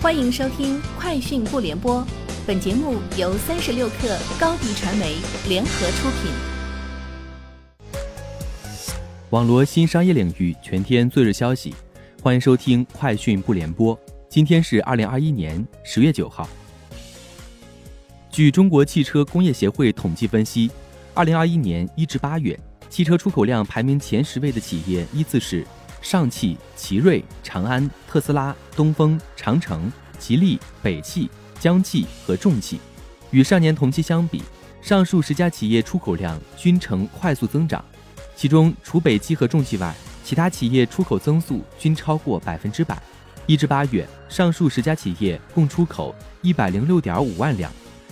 欢迎收听《快讯不联播》，本节目由三十六克高低传媒联合出品。网罗新商业领域全天最热消息，欢迎收听《快讯不联播》。今天是二零二一年十月九号。据中国汽车工业协会统计分析，二零二一年一至八月，汽车出口量排名前十位的企业依次是。上汽、奇瑞、长安、特斯拉、东风、长城、吉利、北汽、江汽和重汽，与上年同期相比，上述十家企业出口量均呈快速增长。其中，除北汽和重汽外，其他企业出口增速均超过百分之百。一至八月，上述十家企业共出口一百零六点五万辆，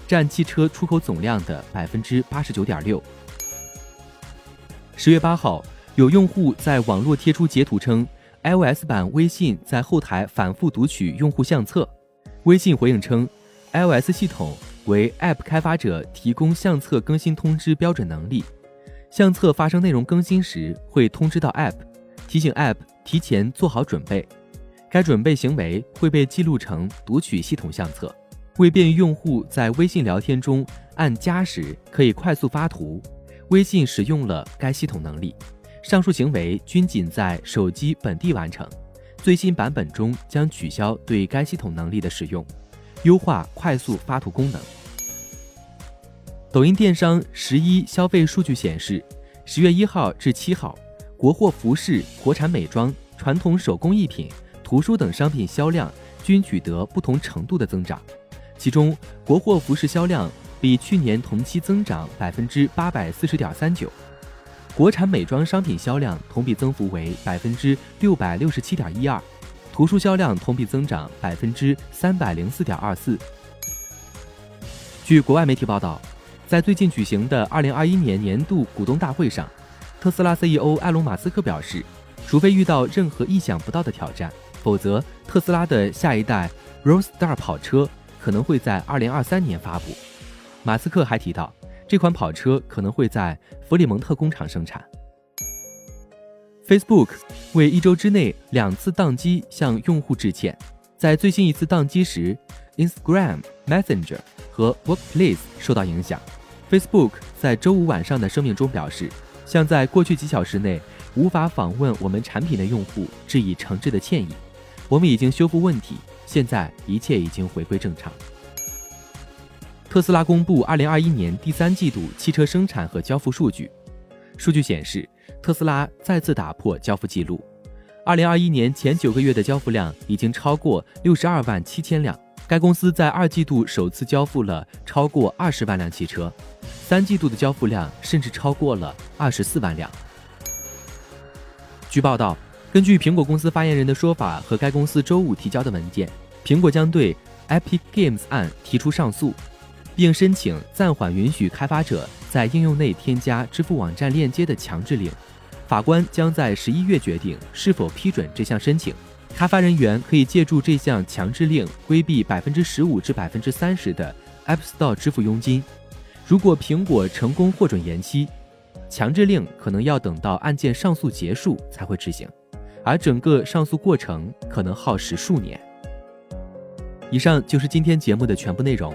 占汽车出口总量的百分之八十九点六。十月八号。有用户在网络贴出截图称，iOS 版微信在后台反复读取用户相册。微信回应称，iOS 系统为 App 开发者提供相册更新通知标准能力，相册发生内容更新时会通知到 App，提醒 App 提前做好准备。该准备行为会被记录成读取系统相册。为便于用户在微信聊天中按加时可以快速发图，微信使用了该系统能力。上述行为均仅在手机本地完成，最新版本中将取消对该系统能力的使用，优化快速发图功能。抖音电商十一消费数据显示，十月一号至七号，国货服饰、国产美妆、传统手工艺品、图书等商品销量均取得不同程度的增长，其中国货服饰销量比去年同期增长百分之八百四十点三九。国产美妆商品销量同比增幅为百分之六百六十七点一二，图书销量同比增长百分之三百零四点二四。据国外媒体报道，在最近举行的二零二一年年度股东大会上，特斯拉 CEO 埃隆·马斯克表示，除非遇到任何意想不到的挑战，否则特斯拉的下一代 Roadster 跑车可能会在二零二三年发布。马斯克还提到。这款跑车可能会在弗里蒙特工厂生产。Facebook 为一周之内两次宕机向用户致歉。在最新一次宕机时，Instagram、Messenger 和 Workplace 受到影响。Facebook 在周五晚上的声明中表示，向在过去几小时内无法访问我们产品的用户致以诚挚的歉意。我们已经修复问题，现在一切已经回归正常。特斯拉公布2021年第三季度汽车生产和交付数据。数据显示，特斯拉再次打破交付记录。2021年前九个月的交付量已经超过62万七千辆。该公司在二季度首次交付了超过20万辆汽车，三季度的交付量甚至超过了24万辆。据报道，根据苹果公司发言人的说法和该公司周五提交的文件，苹果将对 Epic Games 案提出上诉。并申请暂缓允许开发者在应用内添加支付网站链接的强制令。法官将在十一月决定是否批准这项申请。开发人员可以借助这项强制令规避百分之十五至百分之三十的 App Store 支付佣金。如果苹果成功获准延期，强制令可能要等到案件上诉结束才会执行，而整个上诉过程可能耗时数年。以上就是今天节目的全部内容。